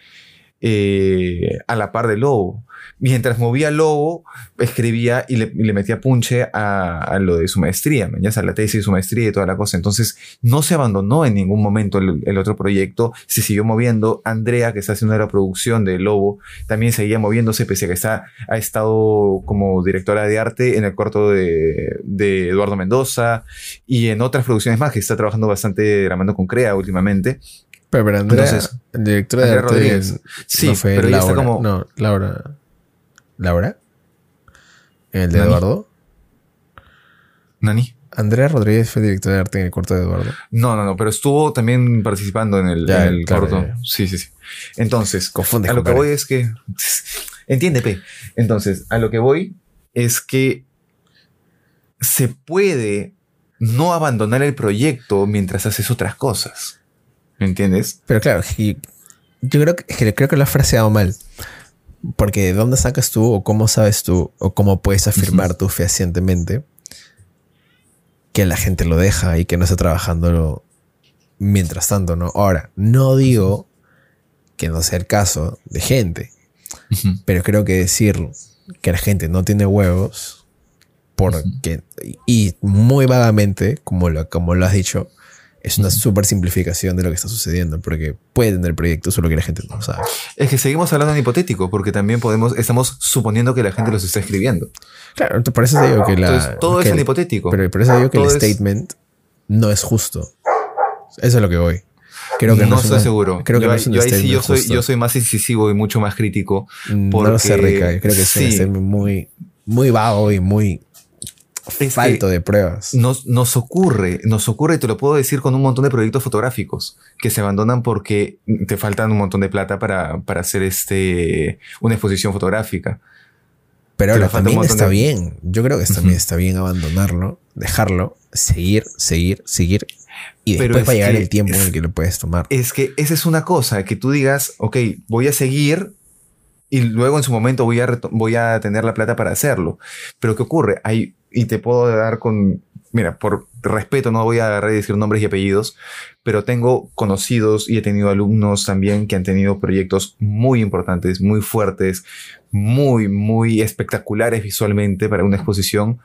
eh, a la par de Lobo. Mientras movía Lobo, escribía y le, y le metía punche a, a lo de su maestría, ¿me entiendes? a la tesis de su maestría y toda la cosa. Entonces, no se abandonó en ningún momento el, el otro proyecto, se siguió moviendo. Andrea, que está haciendo la producción de Lobo, también seguía moviéndose, pese a que está, ha estado como directora de arte en el corto de, de Eduardo Mendoza y en otras producciones más, que está trabajando bastante grabando con Crea últimamente. Pero, pero Andrea, Entonces, directora de Andrea arte, Rodríguez. Sí, no fue pero Laura. está como... No, Laura. ¿Laura? ¿El de Nani. Eduardo? ¿Nani? Andrea Rodríguez fue directora de arte en el corto de Eduardo. No, no, no, pero estuvo también participando en el, Ya, en el claro, corto. ya. Sí, sí, sí. Entonces, Confundes, a lo que voy es que. Entiende, Pe. Entonces, a lo que voy es que se puede no abandonar el proyecto mientras haces otras cosas. ¿Me entiendes? Pero claro, yo creo que, que creo que lo has fraseado mal. Porque ¿de dónde sacas tú o cómo sabes tú o cómo puedes afirmar tú fehacientemente que la gente lo deja y que no está trabajando mientras tanto, ¿no? Ahora, no digo que no sea el caso de gente, pero creo que decir que la gente no tiene huevos porque y muy vagamente, como lo, como lo has dicho, es una super simplificación de lo que está sucediendo, porque puede tener proyectos, solo que la gente no sabe. Es que seguimos hablando en hipotético, porque también podemos, estamos suponiendo que la gente los está escribiendo. Claro, por eso te digo que la. Entonces, todo que es en hipotético. Pero por eso digo que el es- statement no es justo. Eso es lo que voy. Creo que no, no es estoy una- seguro. Creo que yo, no es un yo ahí sí yo soy, justo. yo soy más incisivo y mucho más crítico. No lo sé, porque- Rica. Creo que es un sí. statement muy, muy vago y muy Es falto de pruebas. Nos, nos ocurre, nos ocurre, y te lo puedo decir con un montón de proyectos fotográficos que se abandonan porque te faltan un montón de plata para, para hacer este, una exposición fotográfica. Pero ahora también está de- bien. Yo creo que también está bien abandonarlo, dejarlo, seguir, seguir, seguir. Y Pero después es va a llegar el tiempo en el que lo puedes tomar. Es que esa es una cosa, que tú digas, ok, voy a seguir y luego en su momento voy a, voy a tener la plata para hacerlo. Pero ¿qué ocurre? Hay, y te puedo dar con, mira, por respeto no voy a agarrar decir nombres y apellidos, pero tengo conocidos y he tenido alumnos también que han tenido proyectos muy importantes, muy fuertes, muy, muy espectaculares visualmente para una exposición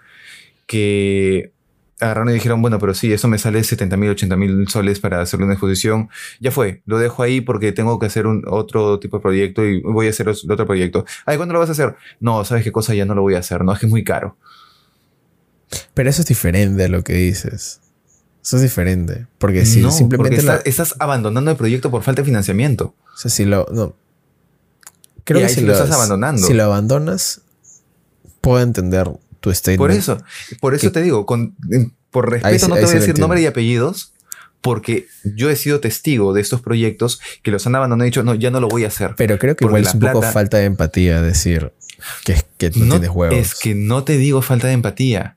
que agarraron y dijeron, bueno, pero sí, eso me sale 70 mil, 80 mil soles para hacerle una exposición. Ya fue, lo dejo ahí porque tengo que hacer un otro tipo de proyecto y voy a hacer otro proyecto. Ay, ¿cuándo lo vas a hacer? No, ¿sabes qué cosa? Ya no lo voy a hacer, no, es que es muy caro. Pero eso es diferente a lo que dices. Eso es diferente. Porque si no, simplemente porque la- está- estás abandonando el proyecto por falta de financiamiento. O sea, si lo. No. Y Creo que si lo estás abandonando. Si lo abandonas, puedo entender tu statement. Por eso, por eso te digo, con, por respeto no te voy a decir nombre y apellidos, porque yo he sido testigo de estos proyectos que los han abandonado y dicho, no, ya no lo voy a hacer. Pero creo que igual es un poco falta de empatía decir que, que no, No, tienes huevos. Es que no te digo falta de empatía.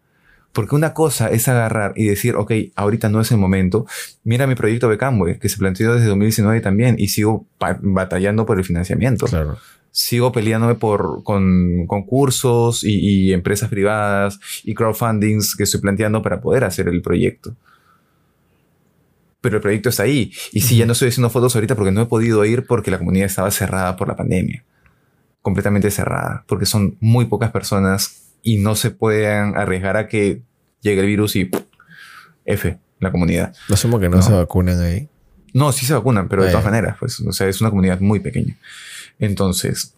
Porque una cosa es agarrar y decir, ok, ahorita no es el momento. Mira mi proyecto Becamwe, que se planteó desde 2019 también, y sigo batallando por el financiamiento. Claro. Sigo peleándome por, con concursos y, y empresas privadas y crowdfundings que estoy planteando para poder hacer el proyecto. Pero el proyecto está ahí. Y sí, ya no estoy haciendo fotos ahorita porque no he podido ir porque la comunidad estaba cerrada por la pandemia. Completamente cerrada. Porque son muy pocas personas y no se pueden arriesgar a que llegue el virus y F, la comunidad. Lo asumo que no, No. se vacunan ahí. No, sí se vacunan, pero de todas ya. maneras, pues, o sea, es una comunidad muy pequeña. Entonces,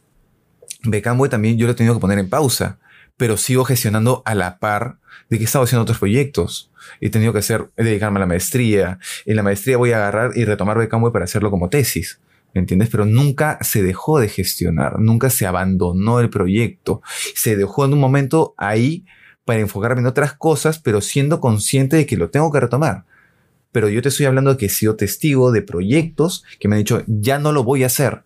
Becamboy también yo lo he tenido que poner en pausa, pero sigo gestionando a la par de que he estado haciendo otros proyectos. He tenido que hacer, dedicarme a la maestría. En la maestría voy a agarrar y retomar Becamboy para hacerlo como tesis. ¿Me entiendes? Pero nunca se dejó de gestionar, nunca se abandonó el proyecto. Se dejó en un momento ahí para enfocarme en otras cosas, pero siendo consciente de que lo tengo que retomar pero yo te estoy hablando de que he sido testigo de proyectos que me han dicho, ya no lo voy a hacer,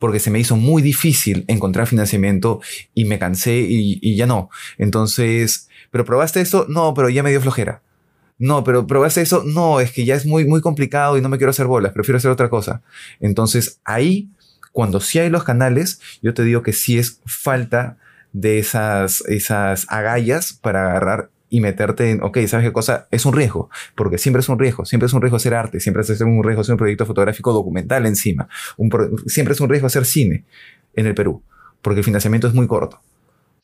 porque se me hizo muy difícil encontrar financiamiento y me cansé y, ya no. Entonces, ¿pero probaste esto? No, pero ya me dio flojera. No, pero probaste eso? No, es que ya es muy, muy complicado y no me quiero hacer bolas, prefiero hacer otra cosa. Entonces, ahí, cuando sí hay los canales, yo te digo que sí es falta de esas, esas agallas para agarrar y meterte en, ok, ¿sabes qué cosa? Es un riesgo, porque siempre es un riesgo, siempre es un riesgo hacer arte, siempre es un riesgo hacer un proyecto fotográfico documental encima, un pro- siempre es un riesgo hacer cine en el Perú, porque el financiamiento es muy corto.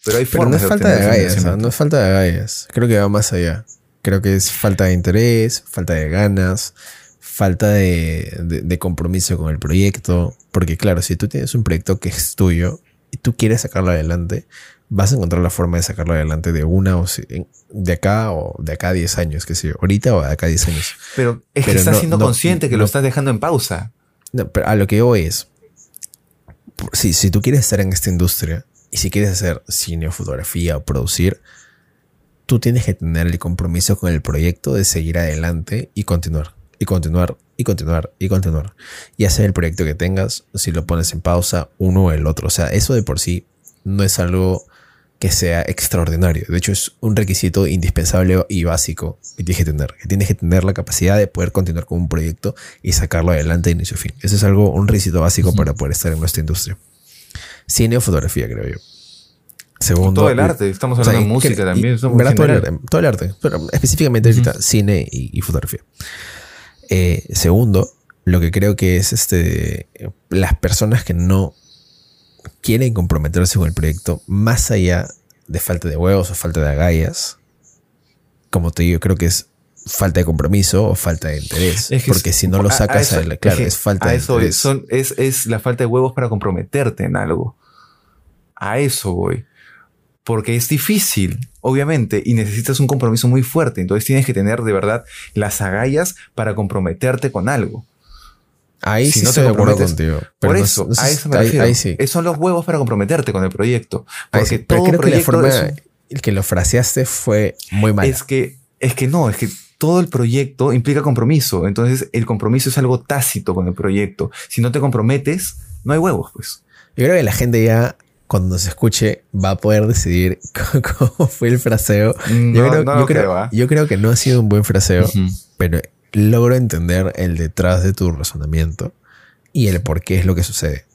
Pero hay Pero no formas es falta obtener de agallas, ¿ah? financiamiento. no es falta de agallas. Creo que va más allá. Creo que es falta de interés, falta de ganas, falta de, de- de compromiso con el proyecto. Porque claro, si tú tienes un proyecto que es tuyo y tú quieres sacarlo adelante, vas a encontrar la forma de sacarlo adelante de una o si- de acá o de acá a 10 años, que sé yo, ahorita o de acá a 10 años. Pero es que Pero estás no- siendo no- consciente que no- lo estás dejando en pausa. Pero a lo que voy es, si, si tú quieres estar en esta industria y si quieres hacer cine o fotografía o producir, tú tienes que tener el compromiso con el proyecto de seguir adelante y continuar, y continuar, y continuar, y continuar. Y hacer el proyecto que tengas, si lo pones en pausa, uno o el otro. O sea, eso de por sí no es algo que sea extraordinario. De hecho, es un requisito indispensable y básico que tienes que tener. Que tienes que tener la capacidad de poder continuar con un proyecto y sacarlo adelante de inicio a fin. Eso es algo, un requisito básico para poder estar en nuestra industria. Cine o fotografía, creo yo. Segundo. Todo el arte, estamos hablando de música también. Todo el, arte, todo el arte, pero específicamente ahorita cine y, fotografía. Eh, segundo, lo que creo que es este las personas que no quieren comprometerse con el proyecto, más allá de falta de huevos o falta de agallas, como te digo, creo que es falta de compromiso o falta de interés. porque si no lo sacas, claro, es, falta de interés. es, es la falta de huevos para comprometerte en algo. A eso voy. Porque es difícil, obviamente, y necesitas un compromiso muy fuerte. Entonces tienes que tener de verdad las agallas para comprometerte con algo. Ahí sí no estoy de acuerdo contigo. por eso, a eso me refiero. Ahí, sí. Esos son los huevos para comprometerte con el proyecto. Porque todo creo que la forma el que lo fraseaste fue muy mal. Es que, es que no, es que todo el proyecto implica compromiso. Entonces, el compromiso es algo tácito con el proyecto. Si no te comprometes, no hay huevos, pues. Yo creo que la gente ya, cuando se escuche, va a poder decidir cómo fue el fraseo. yo, creo, yo, creo, que no ha sido un buen fraseo, pero logro entender el detrás de tu razonamiento y el por qué es lo que sucede.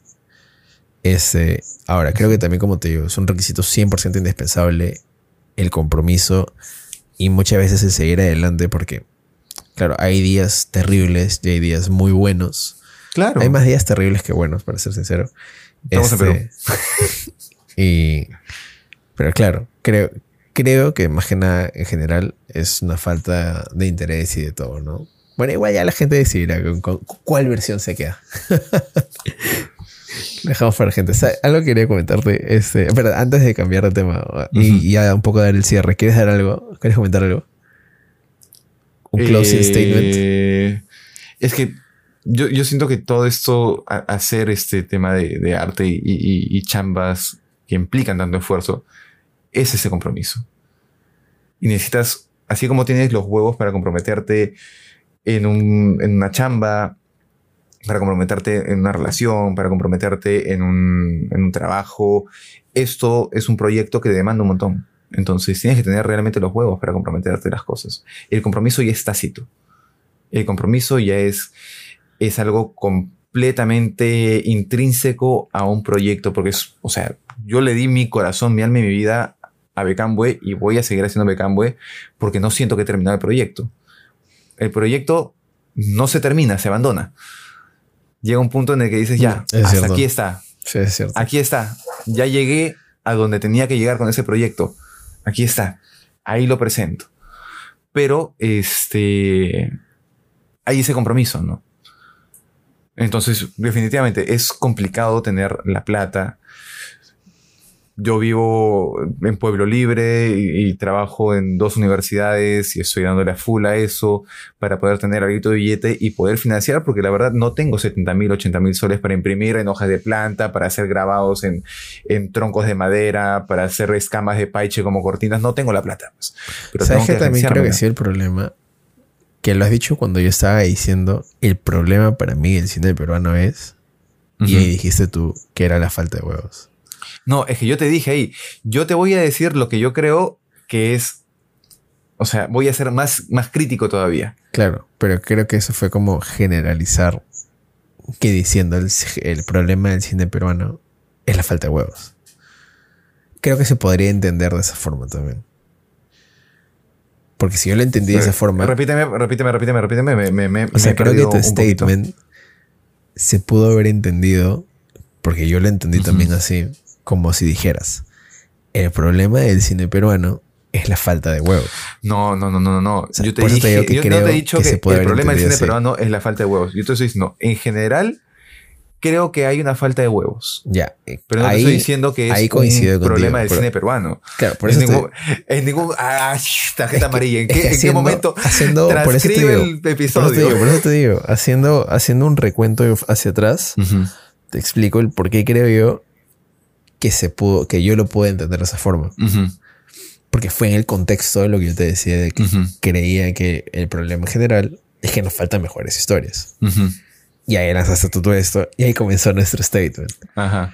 Ese, ahora, creo que también, como te digo, es un requisito 100% indispensable el compromiso y muchas veces el seguir adelante porque, claro, hay días terribles y hay días muy buenos. Claro. Hay más días terribles que buenos, para ser sincero. Estamos en este, y, pero claro, creo, creo que más que nada en general es una falta de interés y de todo, ¿no? Bueno, igual ya la gente decidirá con, cuál versión se queda. Dejamos para la gente. algo quería comentarte. Este, pero antes de cambiar de tema y, ya un poco dar el cierre, ¿quieres dar algo? ¿Quieres comentar algo? Un closing eh, statement. Es que yo, yo, siento que todo esto, hacer este tema de, arte y, chambas que implican tanto esfuerzo, es ese compromiso. Y necesitas, así como tienes los huevos para comprometerte en, un, en una chamba, para comprometerte en una relación, para comprometerte en un, en un trabajo, esto es un proyecto que demanda un montón. Entonces tienes que tener realmente los huevos para comprometerte las cosas. El compromiso ya es tácito. El compromiso ya es, es algo completamente intrínseco a un proyecto, porque es, o sea, yo le di mi corazón, mi alma y mi vida a Becambue y voy a seguir haciendo Becambue porque no siento que he terminado el proyecto. El proyecto no se termina, se abandona. Llega un punto en el que dices, ya, hasta aquí está. Sí, es cierto. Aquí está. Ya llegué a donde tenía que llegar con ese proyecto. Aquí está. Ahí lo presento. Pero, este, hay ese compromiso, ¿no? Entonces, definitivamente es complicado tener la plata yo vivo en Pueblo Libre y, trabajo en dos universidades y estoy dándole a full a eso para poder tener algo de billete y poder financiar, porque la verdad no tengo 70 mil, 80 mil soles para imprimir en hojas de planta, para hacer grabados en, en, troncos de madera, para hacer escamas de paiche como cortinas. No tengo la plata. Pues. Pero ¿Sabes que, también creo que sí el problema? Que lo has dicho cuando yo estaba diciendo, el problema para mí del cine peruano es, y ahí dijiste tú que era la falta de huevos. No, es que yo te dije ahí, yo te voy a decir lo que yo creo que es, o sea, voy a ser más, más crítico todavía. Claro, pero creo que eso fue como generalizar que diciendo el, el problema del cine peruano es la falta de huevos. Creo que se podría entender de esa forma también. Porque si yo lo entendí de esa forma. Repíteme, repíteme, repíteme, repíteme. Me, me, o sea, creo que tu statement se pudo haber entendido, porque yo lo entendí también así, como si dijeras, el problema del cine peruano es la falta de huevos. No, no, no, no, no. yo te, dije, que yo no te he dicho que, el problema del cine peruano es la falta de huevos. Yo te estoy diciendo, en general, creo que hay una falta de huevos. Ya. Eh, pero no te estoy diciendo que es un problema del cine peruano. Claro, por eso. En ningún, en ningún. Ah, tarjeta amarilla. ¿En, qué, ¿En qué, momento haciendo, por eso te digo, el episodio? Por eso, te digo, haciendo, haciendo un recuento hacia atrás, te explico el por qué creo yo que se pudo, que yo lo puedo entender de esa forma. porque fue en el contexto de lo que yo te decía de que creía que el problema en general es que nos faltan mejores historias. Y ahí lanzaste todo esto y ahí comenzó nuestro statement. Ajá.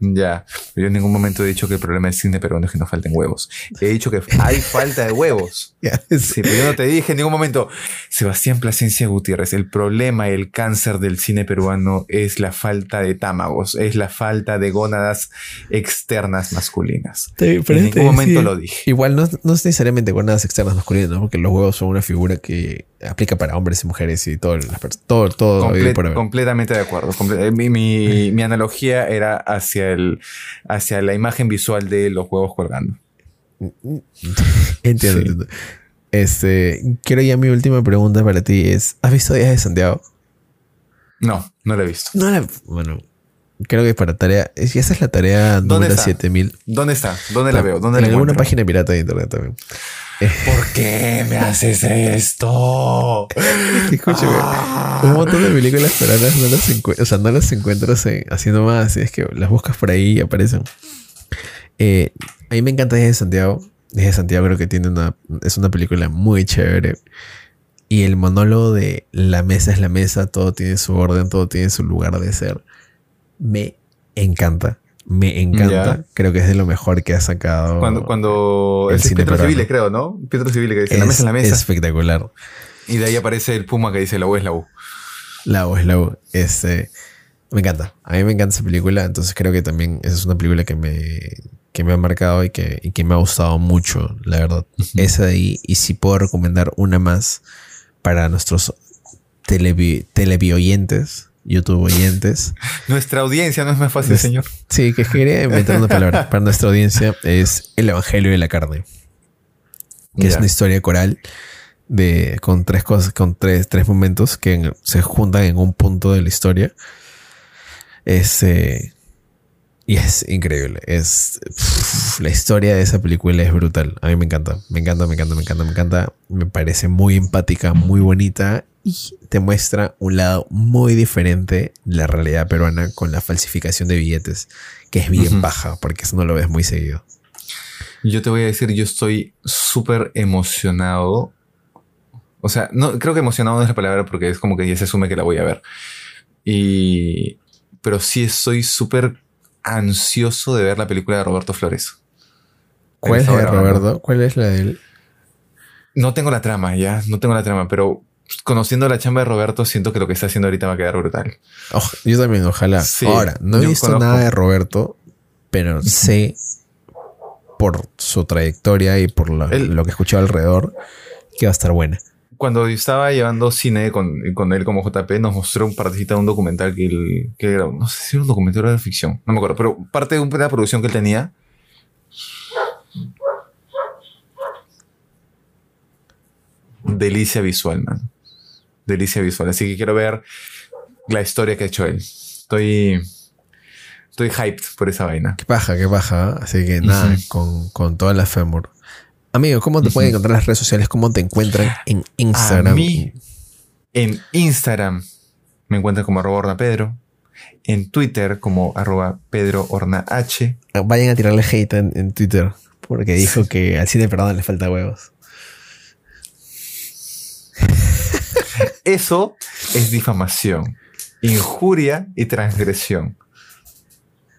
Ya. Yo en ningún momento he dicho que el problema del cine peruano es que nos falten huevos. He dicho que hay falta de huevos. Sí, pero yo no te dije en ningún momento, Sebastián Plasencia Gutiérrez, el problema, el cáncer del cine peruano es la falta de támagos, es la falta de gónadas externas masculinas. En ningún momento lo dije. Igual no, no es necesariamente nada externas masculinas, ¿no? porque los huevos son una figura que aplica para hombres y mujeres y todo, todo, todo Comple- completamente de acuerdo. Comple- eh, mi, mi- mi analogía era hacia, el, hacia la imagen visual de los huevos colgando. Entiendo, Sí. entiendo. Este, quiero ya mi última pregunta para ti es, ¿has visto Días de Santiago? No, no lo he visto. No la, bueno, creo que para tarea, es- esa es la tarea ¿Dónde número está? 7000. ¿Dónde está? ¿Dónde la veo? ¿Dónde en la alguna encuentro? página pirata de internet también. ¿Por qué me haces esto? Escúchame, un montón de películas peruanas no las o sea, no las encuentras en- haciendo más, es que las buscas por ahí y aparecen. Eh, a mí me encanta Días de Santiago. Días de Santiago creo que tiene una, es una película muy chévere. Y el monólogo de la mesa es la mesa, todo tiene su orden, todo tiene su lugar de ser. Me encanta. Me encanta. Ya. Creo que es de lo mejor que ha sacado. Cuando, cuando El es cine Pietro. Civile, creo, ¿no? Pietro Civile que dice, la es mesa en la mesa. espectacular. Y de ahí aparece el puma que dice, la U es la U. La U es la U. Este, me encanta. A mí me encanta esa película. Entonces creo que también esa es una película que me, que me ha marcado y que, y que me ha gustado mucho, la verdad. Esa de ahí. Y si puedo recomendar una más para nuestros televi, televioyentes, YouTube oyentes. Nuestra audiencia no es más fácil, señor. Sí, que quería inventar una palabra para nuestra audiencia. Es El Evangelio de la Carne. Que es una historia coral de, con tres cosas, con tres, tres momentos que en- se juntan en un punto de la historia. Es, eh, y es increíble. Es pff, la historia de esa película es brutal. A mí me encanta. Me encanta, me encanta, me encanta, me encanta. Me parece muy empática, muy bonita. Y te muestra un lado muy diferente de la realidad peruana con la falsificación de billetes, que es bien baja, porque eso no lo ves muy seguido. Yo te voy a decir, yo estoy súper emocionado. O sea, no, creo que emocionado no es la palabra porque es como que ya se asume que la voy a ver. Y, pero sí estoy súper ansioso de ver la película de Roberto Flores. ¿Cuál es la de. Roberto? ¿Cuál es la de él? No tengo la trama, ya, no tengo la trama, pero conociendo la chamba de Roberto, siento que lo que está haciendo ahorita va a quedar brutal. Oj- yo también, ojalá. Sí, Ahora, no he visto conozco. nada de Roberto, pero sé por su trayectoria y por Él- lo que he escuchado alrededor que va a estar buena. Cuando estaba llevando cine con, con él como JP, nos mostró un partecita de un documental que él, que era, no sé si era un documental o era ficción, no me acuerdo, pero parte de una producción que él tenía. Delicia visual, man. Delicia visual. Así que quiero ver la historia que ha hecho él. Estoy, estoy hyped por esa vaina. Qué paja, qué paja. ¿eh? Así que nada, con, con toda la fémur. Amigo, ¿cómo te pueden encontrar en las redes sociales? ¿Cómo te encuentran en Instagram? A mí, en Instagram me encuentran como arroba Horna Pedro. En Twitter como arroba Pedro Horna H. Vayan a tirarle hate en, en Twitter. Porque dijo que al cine perdón le falta huevos. Eso es difamación, injuria y transgresión.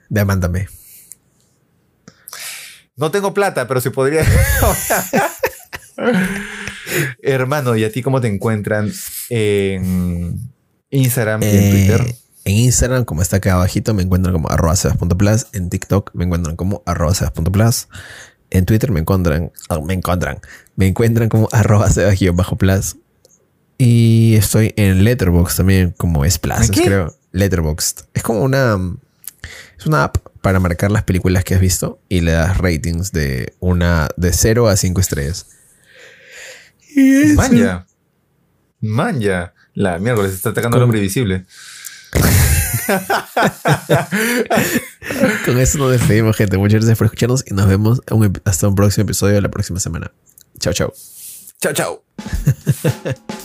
Demándame. No tengo plata, pero si podría. Hermano, ¿y a ti cómo te encuentran en Instagram y en Eh, Twitter? En Instagram, como está acá abajito, me encuentran como arroba sebas.plus. En TikTok me encuentran como arroba sebas.plus. En Twitter me encuentran, me encuentran, me encuentran como arroba sebas-plus. Y estoy en Letterboxd también como es plus, ¿En qué? creo. Letterboxd. Es como una, es una app para marcar las películas que has visto y le das ratings de una, de 0 a 5 estrellas. Y Manja. Manja. La miércoles está atacando al hombre invisible. Con eso nos despedimos, gente. Muchas gracias por escucharnos y nos vemos un hasta un próximo episodio la próxima semana. Chao, chao. Chao, chao.